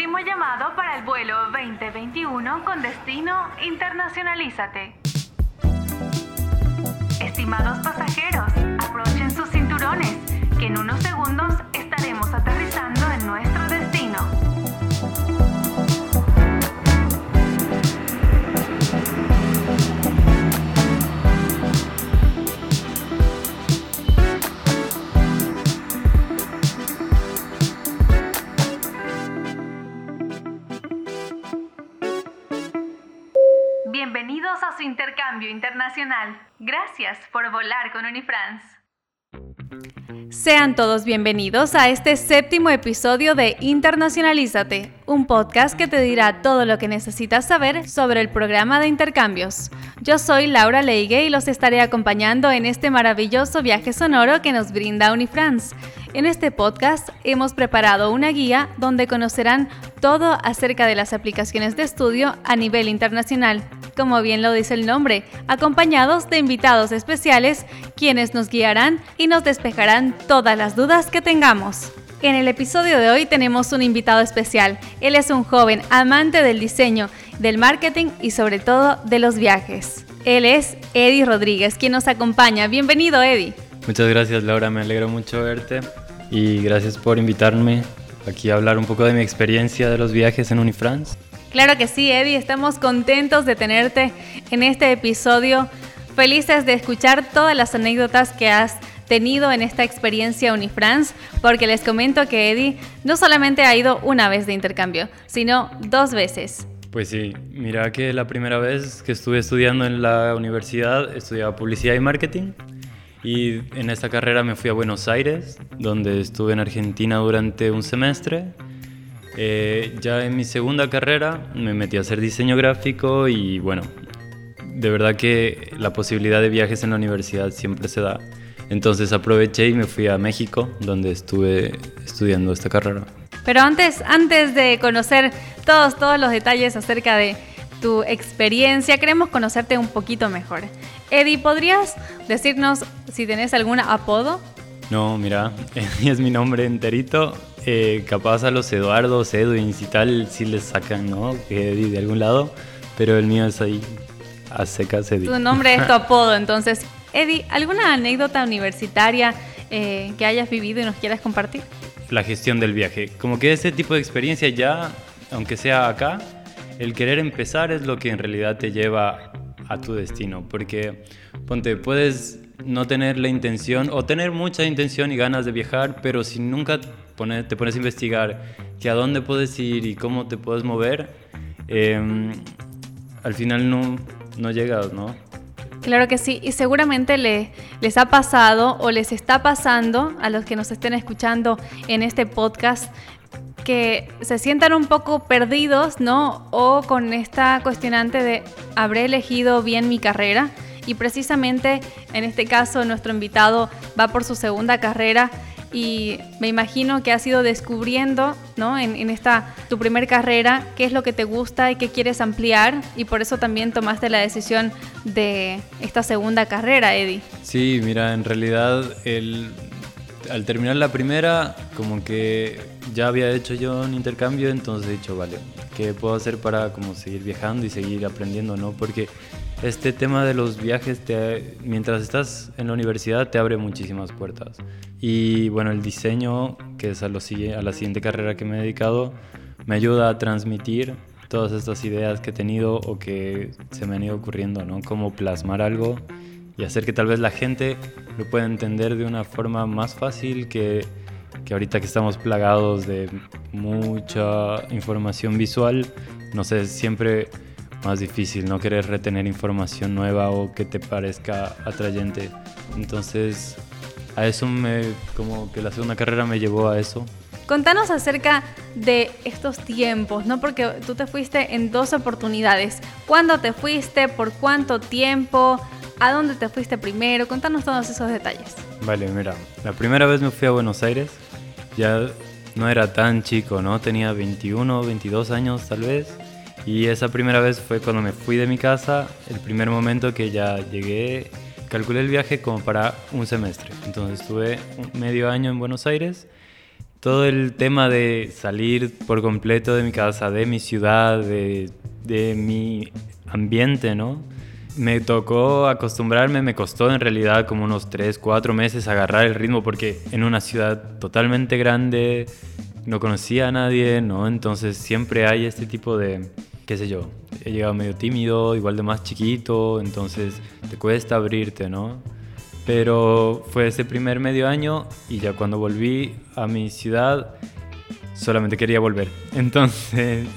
último llamado para el vuelo 2021 con destino Internacionalízate. Estimados pasajeros, aprochen sus cinturones, que en unos segundos internacional. Gracias por volar con Unifrance. Sean todos bienvenidos a este séptimo episodio de Internacionalízate, un podcast que te dirá todo lo que necesitas saber sobre el programa de intercambios. Yo soy Laura Leigue y los estaré acompañando en este maravilloso viaje sonoro que nos brinda Unifrance. En este podcast hemos preparado una guía donde conocerán todo acerca de las aplicaciones de estudio a nivel internacional, como bien lo dice el nombre, acompañados de invitados especiales quienes nos guiarán y nos despejarán todas las dudas que tengamos. En el episodio de hoy tenemos un invitado especial. Él es un joven amante del diseño, del marketing y sobre todo de los viajes. Él es Eddie Rodríguez, quien nos acompaña. Bienvenido, Eddie. Muchas gracias Laura, me alegro mucho verte y gracias por invitarme aquí a hablar un poco de mi experiencia de los viajes en Unifrance. Claro que sí, Eddie, estamos contentos de tenerte en este episodio, felices de escuchar todas las anécdotas que has tenido en esta experiencia Unifrance, porque les comento que Eddie no solamente ha ido una vez de intercambio, sino dos veces. Pues sí, mira que la primera vez que estuve estudiando en la universidad estudiaba publicidad y marketing y en esta carrera me fui a Buenos Aires, donde estuve en Argentina durante un semestre. Eh, ya en mi segunda carrera me metí a hacer diseño gráfico y bueno, de verdad que la posibilidad de viajes en la universidad siempre se da. Entonces aproveché y me fui a México, donde estuve estudiando esta carrera. Pero antes, antes de conocer todos, todos los detalles acerca de tu experiencia, queremos conocerte un poquito mejor. Eddie, ¿podrías decirnos si tenés algún apodo? No, mira, Eddie es mi nombre enterito. Eh, capaz a los Eduardos, Edwins y tal, sí les sacan, ¿no? Que Eddie de algún lado, pero el mío es ahí a secas Eddie. Tu nombre es tu apodo, entonces. Eddie, ¿alguna anécdota universitaria eh, que hayas vivido y nos quieras compartir? La gestión del viaje. Como que ese tipo de experiencia ya, aunque sea acá, el querer empezar es lo que en realidad te lleva a tu destino. Porque, ponte, puedes no tener la intención o tener mucha intención y ganas de viajar, pero si nunca pone, te pones a investigar que a dónde puedes ir y cómo te puedes mover, eh, al final no, no llegas, ¿no? Claro que sí, y seguramente le, les ha pasado o les está pasando a los que nos estén escuchando en este podcast que se sientan un poco perdidos, ¿no? O con esta cuestionante de, ¿habré elegido bien mi carrera? Y precisamente en este caso nuestro invitado va por su segunda carrera y me imagino que has ido descubriendo, ¿no? En, en, esta tu primer carrera, qué es lo que te gusta y qué quieres ampliar y por eso también tomaste la decisión de esta segunda carrera, Eddie. Sí, mira, en realidad el, al terminar la primera, como que ya había hecho yo un intercambio, entonces he dicho, vale, ¿qué puedo hacer para como seguir viajando y seguir aprendiendo, no? Porque este tema de los viajes, te, mientras estás en la universidad, te abre muchísimas puertas. Y bueno, el diseño, que es a, lo, a la siguiente carrera que me he dedicado, me ayuda a transmitir todas estas ideas que he tenido o que se me han ido ocurriendo, ¿no? Cómo plasmar algo y hacer que tal vez la gente lo pueda entender de una forma más fácil que, que ahorita que estamos plagados de mucha información visual, no sé, siempre más difícil, no querer retener información nueva o que te parezca atrayente. Entonces, a eso me, como que la segunda carrera me llevó a eso. Contanos acerca de estos tiempos, ¿no? Porque tú te fuiste en dos oportunidades. ¿Cuándo te fuiste? ¿Por cuánto tiempo? ¿A dónde te fuiste primero? Contanos todos esos detalles. Vale, mira, la primera vez me fui a Buenos Aires. Ya no era tan chico, ¿no? Tenía 21, 22 años tal vez. Y esa primera vez fue cuando me fui de mi casa, el primer momento que ya llegué, calculé el viaje como para un semestre. Entonces estuve medio año en Buenos Aires todo el tema de salir por completo de mi casa, de mi ciudad, de, de mi ambiente, ¿no? Me tocó acostumbrarme, me costó en realidad como unos 3, 4 meses agarrar el ritmo porque en una ciudad totalmente grande no conocía a nadie, ¿no? Entonces siempre hay este tipo de, qué sé yo, he llegado medio tímido, igual de más chiquito, entonces te cuesta abrirte, ¿no? Pero fue ese primer medio año y ya cuando volví a mi ciudad solamente quería volver. Entonces...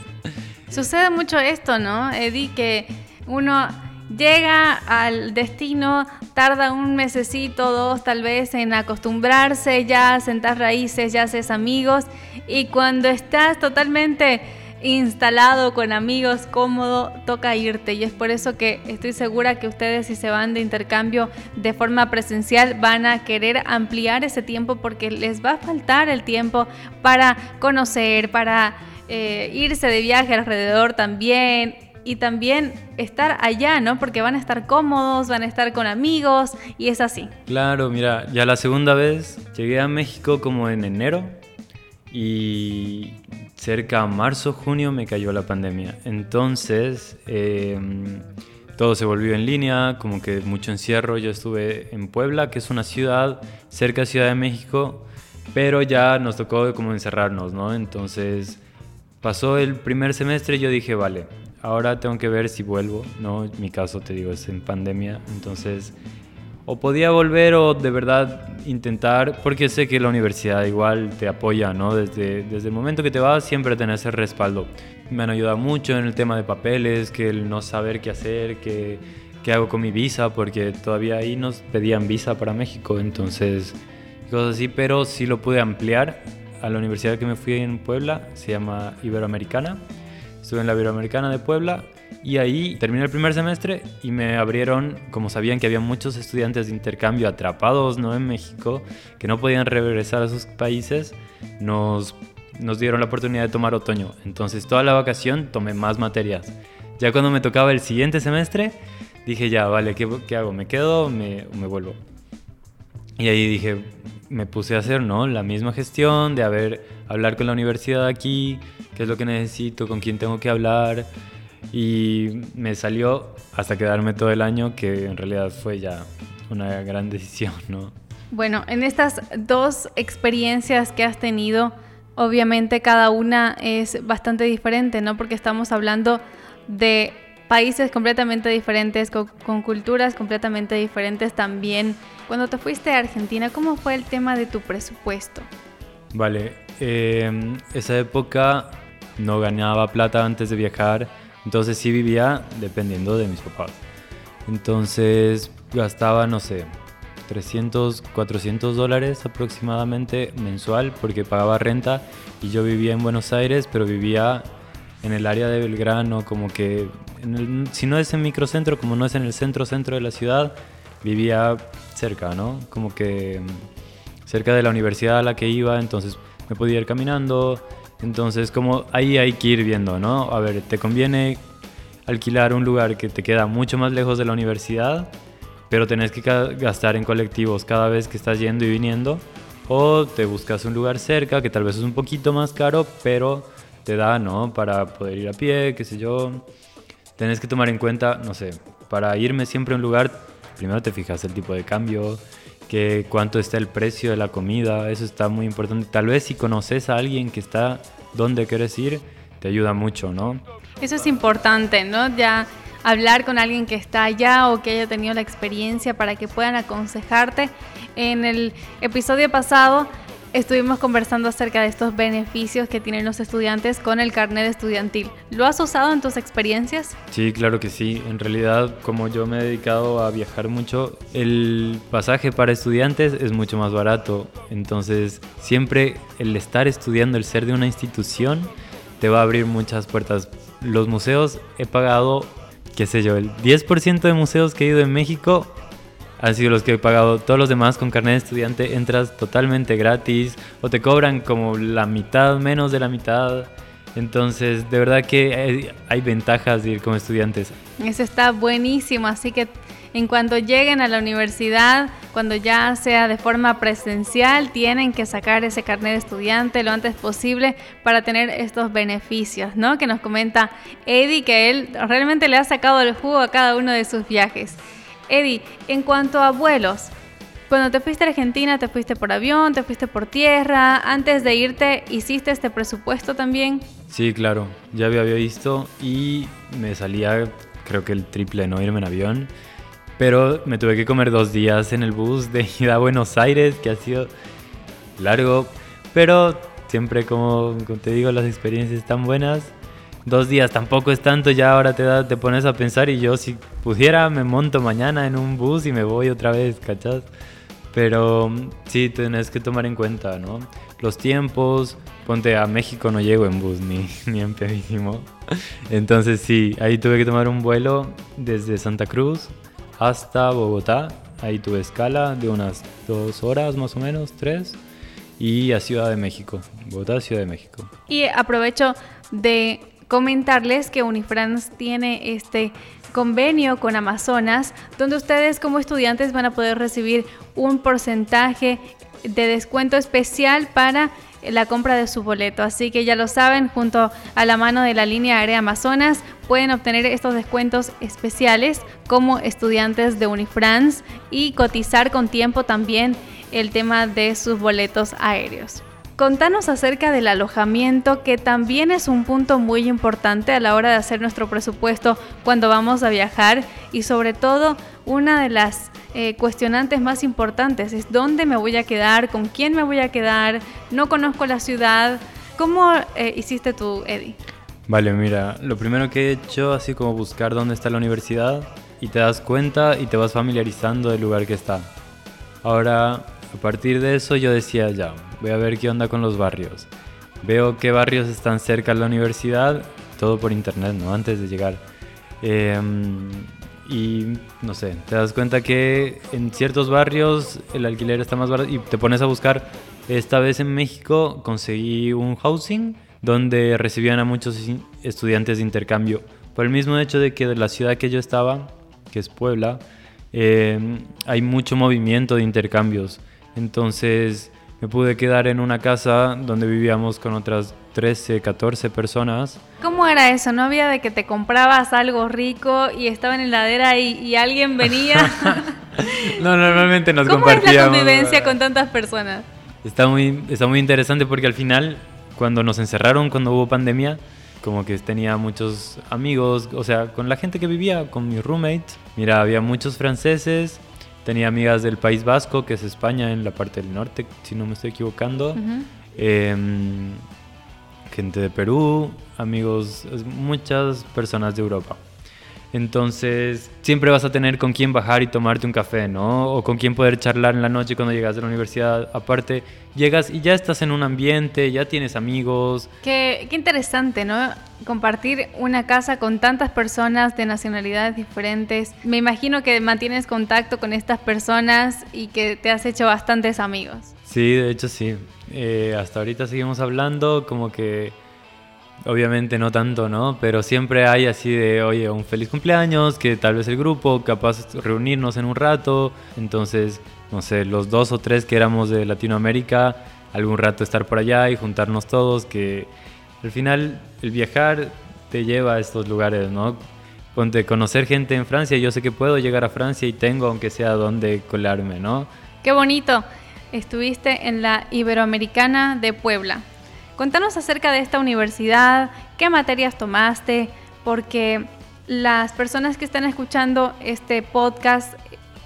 Sucede mucho esto, ¿no, Eddie? Que uno llega al destino, tarda un mesecito, dos tal vez en acostumbrarse, ya sentar raíces, ya haces amigos y cuando estás totalmente instalado con amigos, cómodo, toca irte. Y es por eso que estoy segura que ustedes si se van de intercambio de forma presencial van a querer ampliar ese tiempo porque les va a faltar el tiempo para conocer, para eh, irse de viaje alrededor también y también estar allá, ¿no? Porque van a estar cómodos, van a estar con amigos y es así. Claro, mira, ya la segunda vez llegué a México como en enero y cerca a marzo, junio me cayó la pandemia. Entonces, em, todo se volvió en línea, como que mucho encierro. Yo estuve en Puebla, que es una ciudad cerca de Ciudad de México, pero ya nos tocó como encerrarnos, ¿no? Entonces, pasó el primer semestre y yo dije, vale, ahora tengo que ver si vuelvo, ¿no? Mi caso, te digo, es en pandemia, entonces o podía volver o de verdad intentar, porque sé que la universidad igual te apoya, ¿no? Desde, desde el momento que te vas siempre tenés ese respaldo. Me han ayudado mucho en el tema de papeles, que el no saber qué hacer, qué, qué hago con mi visa, porque todavía ahí nos pedían visa para México, entonces cosas así, pero sí lo pude ampliar a la universidad que me fui en Puebla, se llama Iberoamericana. Estuve en la Iberoamericana de Puebla y ahí terminé el primer semestre y me abrieron, como sabían que había muchos estudiantes de intercambio atrapados ¿no? en México, que no podían regresar a sus países, nos, nos dieron la oportunidad de tomar otoño. Entonces toda la vacación tomé más materias. Ya cuando me tocaba el siguiente semestre, dije ya, vale, ¿qué, qué hago? ¿Me quedo o me, me vuelvo? Y ahí dije, me puse a hacer, ¿no? La misma gestión de haber, hablar con la universidad aquí, qué es lo que necesito, con quién tengo que hablar, y me salió hasta quedarme todo el año, que en realidad fue ya una gran decisión, ¿no? Bueno, en estas dos experiencias que has tenido, obviamente cada una es bastante diferente, ¿no? Porque estamos hablando de países completamente diferentes, con, culturas completamente diferentes también. Cuando te fuiste a Argentina, ¿cómo fue el tema de tu presupuesto? Vale, eh, esa época no ganaba plata antes de viajar entonces sí vivía dependiendo de mis papás. Entonces gastaba, no sé, 300, 400 dólares aproximadamente mensual porque pagaba renta y yo vivía en Buenos Aires, pero vivía en el área de Belgrano, como que si no es en microcentro, como no es en el centro centro de la ciudad, vivía cerca, ¿no? Como que mm, cerca de la universidad a la que iba, entonces me podía ir caminando, entonces, como ahí hay que ir viendo, ¿no? A ver, ¿te conviene alquilar un lugar que te queda mucho más lejos de la universidad, pero tenés que gastar en colectivos cada vez que estás yendo y viniendo? ¿O te buscas un lugar cerca que tal vez es un poquito más caro, pero te da, ¿no? Para poder ir a pie, qué sé yo. Tenés que tomar en cuenta, no sé, para irme siempre a un lugar, primero te fijas el tipo de cambio, que cuánto está el precio de la comida, eso está muy importante. Tal vez si conoces a alguien que está donde quieres ir, te ayuda mucho, ¿no? Eso es importante, ¿no? Ya hablar con alguien que está allá o que haya tenido la experiencia para que puedan aconsejarte. En el episodio pasado estuvimos conversando acerca de estos beneficios que tienen los estudiantes con el carnet estudiantil. ¿Lo has usado en tus experiencias? Sí, claro que sí. En realidad, como yo me he dedicado a viajar mucho, el pasaje para estudiantes es mucho más barato. Entonces, siempre el estar estudiando, el ser de una institución, te va a abrir muchas puertas. Los museos he pagado, qué sé yo, el 10% de museos que he ido en México han sido los que he pagado. Todos los demás con carnet de estudiante entras totalmente gratis o te cobran como la mitad, menos de la mitad. Entonces, de verdad que hay, ventajas de ir como estudiantes. Eso está buenísimo, así que en cuanto lleguen a la universidad, cuando ya sea de forma presencial, tienen que sacar ese carnet de estudiante lo antes posible para tener estos beneficios, ¿no? Que nos comenta Eddie que él realmente le ha sacado el jugo a cada uno de sus viajes. Eddie, en cuanto a vuelos, cuando te fuiste a Argentina, ¿te fuiste por avión, te fuiste por tierra? Antes de irte, ¿hiciste este presupuesto también? Sí, claro, ya había visto y me salía creo que el triple no irme en avión. Pero me tuve que comer dos días en el bus de ida a Buenos Aires, que ha sido largo, pero siempre como, te digo, las experiencias están buenas. Dos días tampoco es tanto, ya ahora te, da, te pones a pensar y yo si pudiera me monto mañana en un bus y me voy otra vez, ¿cachas? Pero sí, tenés que tomar en cuenta, ¿no? Los tiempos, ponte a México no llego en bus ni, ni en pedísimo. Entonces sí, ahí tuve que tomar un vuelo desde Santa Cruz hasta Bogotá. Ahí tuve escala de unas dos horas más o menos, tres. Y a Ciudad de México, Bogotá, Ciudad de México. Y aprovecho de comentarles que Unifrance tiene este convenio con Amazonas, donde ustedes como estudiantes van a poder recibir un porcentaje de descuento especial para la compra de su boleto. Así que ya lo saben, junto a la mano de la línea aérea Amazonas pueden obtener estos descuentos especiales como estudiantes de Unifrance y cotizar con tiempo también el tema de sus boletos aéreos. Contanos acerca del alojamiento, que también es un punto muy importante a la hora de hacer nuestro presupuesto cuando vamos a viajar y sobre todo una de las eh, cuestionantes más importantes es dónde me voy a quedar, con quién me voy a quedar, no conozco la ciudad. ¿Cómo eh, hiciste tú, Eddie? Vale, mira, lo primero que he hecho así como buscar dónde está la universidad y te das cuenta y te vas familiarizando del lugar que está. Ahora, a partir de eso yo decía ya, voy a ver qué onda con los barrios. Veo qué barrios están cerca de la universidad, todo por internet, ¿no? Antes de llegar. Em, y no sé, te das cuenta que en ciertos barrios el alquiler está más barato y te pones a buscar. Esta vez en México conseguí un housing donde recibían a muchos estudiantes de intercambio. Por el mismo hecho de que de la ciudad que yo estaba, que es Puebla, em, hay mucho movimiento de intercambios. Entonces me pude quedar en una casa donde vivíamos con otras 13, 14 personas. ¿Cómo era eso? ¿No había de que te comprabas algo rico y estaba en la heladera y, alguien venía? no, normalmente nos ¿Cómo compartíamos. ¿Cómo es la convivencia con tantas personas? Está muy, está muy interesante porque al final, cuando nos encerraron, cuando hubo pandemia, como que tenía muchos amigos, o sea, con la gente que vivía, con mi roommate. Mira, había muchos franceses, Tenía amigas del País Vasco, que es España, en la parte del norte, si no me estoy equivocando. Em, gente de Perú, amigos, muchas personas de Europa. Entonces, siempre vas a tener con quién bajar y tomarte un café, ¿no? O con quién poder charlar en la noche cuando llegas de la universidad. Aparte, llegas y ya estás en un ambiente, ya tienes amigos. Qué, qué interesante, ¿no? Compartir una casa con tantas personas de nacionalidades diferentes. Me imagino que mantienes contacto con estas personas y que te has hecho bastantes amigos. Sí, de hecho sí. Eh, hasta ahorita seguimos hablando como que Obviamente no tanto, ¿no? Pero siempre hay así de, oye, un feliz cumpleaños, que tal vez el grupo, capaz reunirnos en un rato. Entonces, no sé, los dos o tres que éramos de Latinoamérica, algún rato estar por allá y juntarnos todos, que al final el viajar te lleva a estos lugares, ¿no? Ponte conocer gente en Francia, yo sé que puedo llegar a Francia y tengo, aunque sea donde colarme, ¿no? Qué bonito. Estuviste en la Iberoamericana de Puebla. Contanos acerca de esta universidad, qué materias tomaste, porque las personas que están escuchando este podcast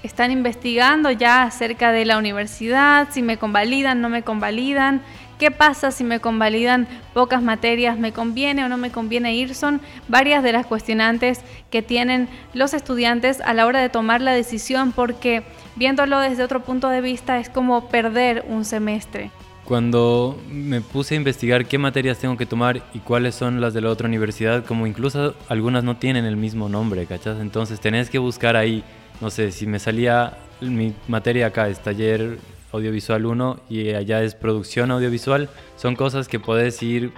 están investigando ya acerca de la universidad, si me convalidan, no me convalidan, qué pasa si me convalidan pocas materias, me conviene o no me conviene ir, son varias de las cuestionantes que tienen los estudiantes a la hora de tomar la decisión, porque viéndolo desde otro punto de vista es como perder un semestre. Cuando me puse a investigar qué materias tengo que tomar y cuáles son las de la otra universidad, como incluso algunas no tienen el mismo nombre, ¿cachas? Entonces tenés que buscar ahí, no sé, si me salía mi materia acá es taller audiovisual 1 y allá es producción audiovisual, son cosas que puedes ir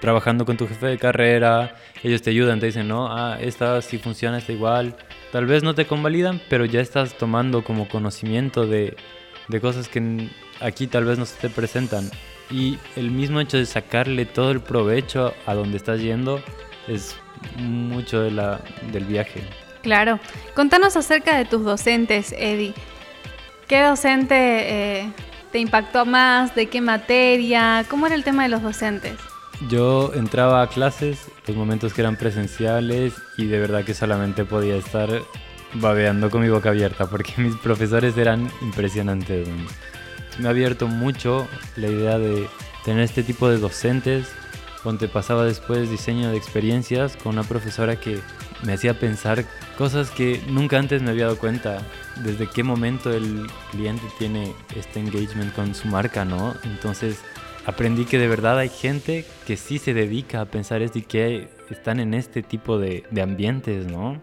trabajando con tu jefe de carrera, ellos te ayudan, te dicen, no, ah, esta sí funciona, está igual, tal vez no te convalidan, pero ya estás tomando como conocimiento de, de cosas que aquí tal vez no se te presentan. Y el mismo hecho de sacarle todo el provecho a donde estás yendo es mucho de la, del viaje. Claro. Contanos acerca de tus docentes, Eddie. ¿Qué docente eh, te impactó más? ¿De qué materia? ¿Cómo era el tema de los docentes? Yo entraba a clases, los momentos que eran presenciales, y de verdad que solamente podía estar babeando con mi boca abierta, porque mis profesores eran impresionantes. Me ha abierto mucho la idea de tener este tipo de docentes, donde pasaba después diseño de experiencias con una profesora que me hacía pensar cosas que nunca antes me había dado cuenta. Desde qué momento el cliente tiene este engagement con su marca, ¿no? Entonces aprendí que de verdad hay gente que sí se dedica a pensar esto y que están en este tipo de, de ambientes, ¿no?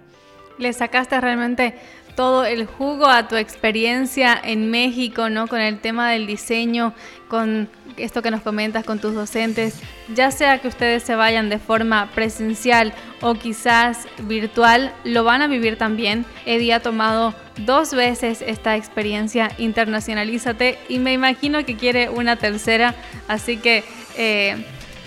Le sacaste realmente todo el jugo a tu experiencia en México, ¿no? Con el tema del diseño, con esto que nos comentas con tus docentes, ya sea que ustedes se vayan de forma presencial o quizás virtual, lo van a vivir también. Eddie ha tomado dos veces esta experiencia Internacionalízate y me imagino que quiere una tercera, así que... Eh,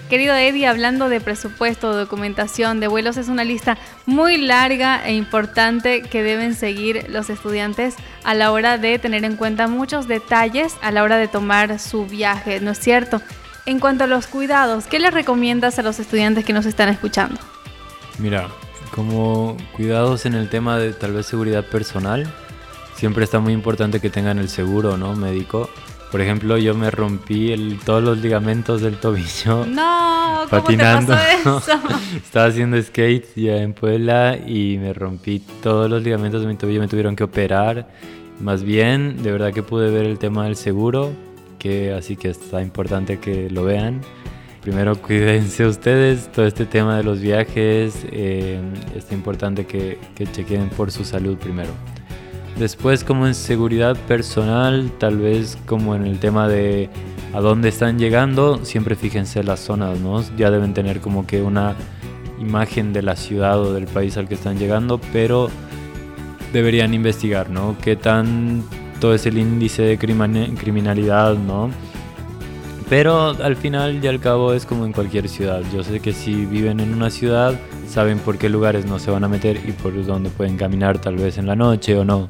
Querido Eddie, hablando de presupuesto, documentación, de vuelos, es una lista muy larga e importante que deben seguir los estudiantes a la hora de tener en cuenta muchos detalles a la hora de tomar su viaje, ¿no es cierto? En cuanto a los cuidados, ¿qué les recomiendas a los estudiantes que nos están escuchando? Mira, como cuidados en el tema de tal vez seguridad personal, siempre está muy importante que tengan el seguro, ¿no? Médico por ejemplo, yo me rompí el, todos los ligamentos del tobillo. No, ¿cómo patinando. Te pasó eso? Estaba haciendo skate ya en Puebla y me rompí todos los ligamentos de mi tobillo. Me tuvieron que operar. Más bien, de verdad que pude ver el tema del seguro, que así que está importante que lo vean. Primero cuídense ustedes, todo este tema de los viajes, eh, está importante que, que chequen por su salud primero. Después como en seguridad personal, tal vez como en el tema de a dónde están llegando, siempre fíjense las zonas, ¿no? Ya deben tener como que una imagen de la ciudad o del país al que están llegando, pero deberían investigar, ¿no? ¿Qué tanto es el índice de criminalidad, ¿no? Pero al final y al cabo es como en cualquier ciudad. Yo sé que si viven en una ciudad, saben por qué lugares no se van a meter y por dónde pueden caminar tal vez en la noche o no.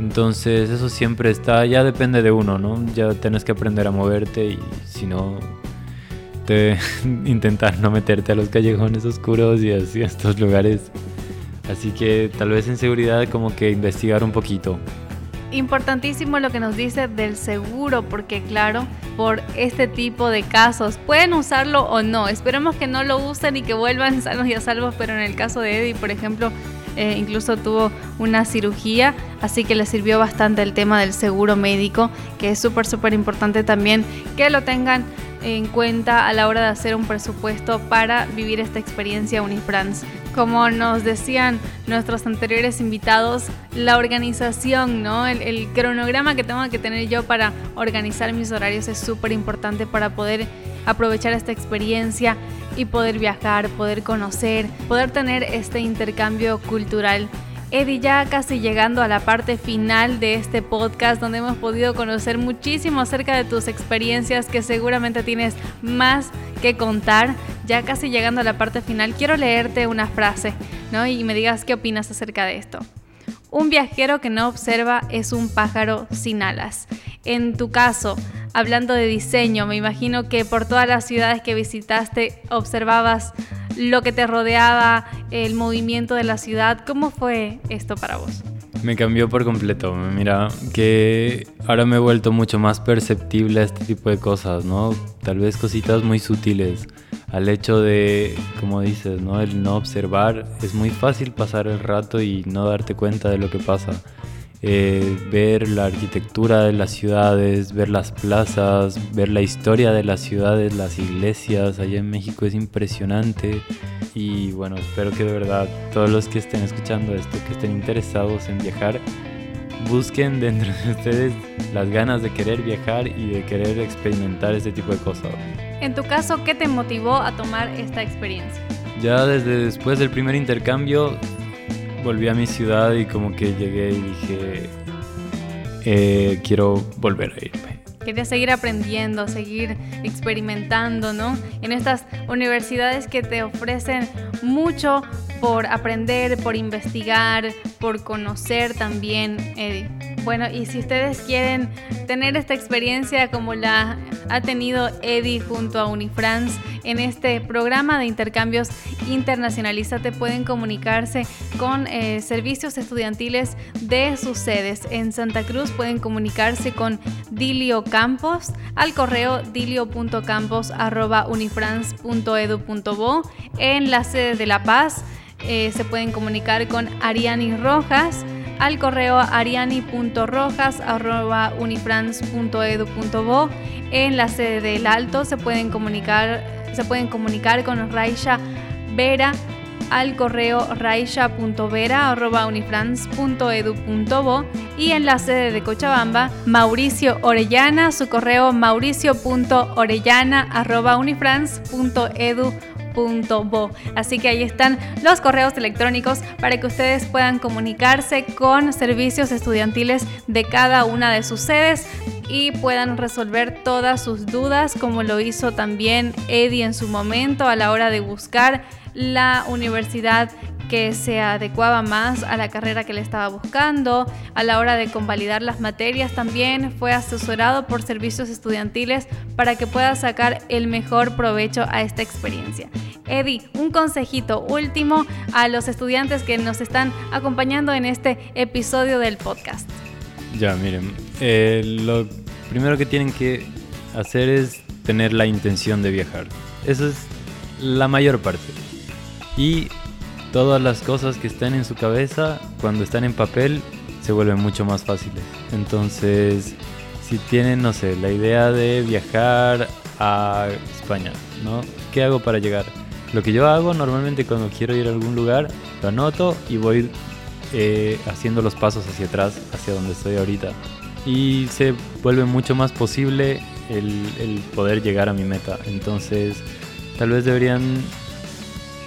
Entonces eso siempre está, ya depende de uno, ¿no? Ya tienes que aprender a moverte y si no, te, intentar no meterte a los callejones oscuros y así a estos lugares. Así que tal vez en seguridad como que investigar un poquito. Importantísimo lo que nos dice del seguro, porque claro, por este tipo de casos pueden usarlo o no. Esperemos que no lo usen y que vuelvan sanos y a salvos, pero en el caso de Eddie, por ejemplo, eh, incluso tuvo una cirugía, así que le sirvió bastante el tema del seguro médico, que es súper, súper importante también que lo tengan en cuenta a la hora de hacer un presupuesto para vivir esta experiencia Unisprans. Como nos decían nuestros anteriores invitados, la organización, ¿no? el, el cronograma que tengo que tener yo para organizar mis horarios es súper importante para poder aprovechar esta experiencia y poder viajar, poder conocer, poder tener este intercambio cultural. Eddie, ya casi llegando a la parte final de este podcast donde hemos podido conocer muchísimo acerca de tus experiencias que seguramente tienes más que contar. Ya casi llegando a la parte final, quiero leerte una frase, ¿no? Y me digas qué opinas acerca de esto. Un viajero que no observa es un pájaro sin alas. En tu caso, hablando de diseño, me imagino que por todas las ciudades que visitaste observabas lo que te rodeaba, el movimiento de la ciudad. ¿Cómo fue esto para vos? Me cambió por completo. Mira, que ahora me he vuelto mucho más perceptible a este tipo de cosas, ¿no? Tal vez cositas muy sutiles al hecho de, como dices, ¿no? el no observar, es muy fácil pasar el rato y no darte cuenta de lo que pasa. Eh, ver la arquitectura de las ciudades, ver las plazas, ver la historia de las ciudades, las iglesias, allá en México es impresionante. Y bueno, espero que de verdad todos los que estén escuchando esto, que estén interesados en viajar, busquen dentro de ustedes las ganas de querer viajar y de querer experimentar este tipo de cosas. En tu caso, ¿qué te motivó a tomar esta experiencia? Ya desde después del primer intercambio volví a mi ciudad y como que llegué y dije, eh, quiero volver a irme. Quería seguir aprendiendo, seguir experimentando, ¿no? En estas universidades que te ofrecen mucho por aprender, por investigar, por conocer también, Eddie. Bueno, y si ustedes quieren tener esta experiencia como la ha tenido Eddie junto a Unifrance en este programa de intercambios Internacionalízate, pueden comunicarse con eh, servicios estudiantiles de sus sedes. En Santa Cruz pueden comunicarse con Dilio Campos al correo dilio.campos.unifrance.edu.bo. En la sede de La Paz eh, se pueden comunicar con Ariani Rojas al correo ariani.rojas.unifrance.edu.bo. En la sede del Alto se pueden comunicar, se pueden comunicar con Raisha Vera al correo raisha.vera.unifrance.edu.bo y en la sede de Cochabamba, Mauricio Orellana, su correo mauricio.orellana.unifrance.edu.bo Así que ahí están los correos electrónicos para que ustedes puedan comunicarse con servicios estudiantiles de cada una de sus sedes y puedan resolver todas sus dudas como lo hizo también Eddie en su momento a la hora de buscar la universidad que se adecuaba más a la carrera que le estaba buscando. A la hora de convalidar las materias también fue asesorado por servicios estudiantiles para que pueda sacar el mejor provecho a esta experiencia. Eddie, un consejito último a los estudiantes que nos están acompañando en este episodio del podcast. Ya, miren, eh, lo primero que tienen que hacer es tener la intención de viajar. Eso es la mayor parte. Y todas las cosas que están en su cabeza, cuando están en papel, se vuelven mucho más fáciles. Entonces, si tienen, no sé, la idea de viajar a España, ¿no? ¿Qué hago para llegar? Lo que yo hago normalmente cuando quiero ir a algún lugar, lo anoto y voy eh, haciendo los pasos hacia atrás, hacia donde estoy ahorita. Y se vuelve mucho más posible el, el poder llegar a mi meta. Entonces, tal vez deberían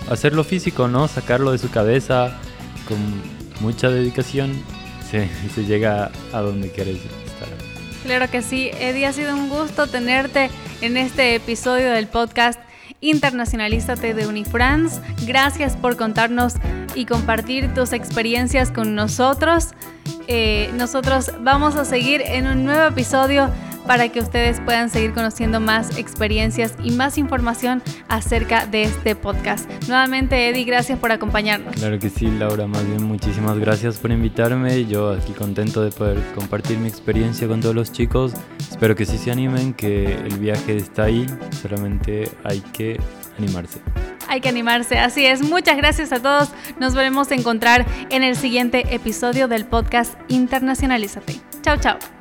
hacerlo físico, ¿no? Sacarlo de su cabeza con mucha dedicación, se, llega a donde quieres estar. Claro que sí, Eddie, ha sido un gusto tenerte en este episodio del podcast Internacionalízate de Unifrance. Gracias por contarnos y compartir tus experiencias con nosotros. Eh, nosotros vamos a seguir en un nuevo episodio para que ustedes puedan seguir conociendo más experiencias y más información acerca de este podcast. Nuevamente, Eddie, gracias por acompañarnos. Claro que sí, Laura, más bien muchísimas gracias por invitarme. Yo aquí contento de poder compartir mi experiencia con todos los chicos. Espero que sí se animen, que el viaje está ahí, solamente hay que animarse. Hay que animarse, así es. Muchas gracias a todos. Nos volvemos a encontrar en el siguiente episodio del podcast Internacionalízate. Chao, chao.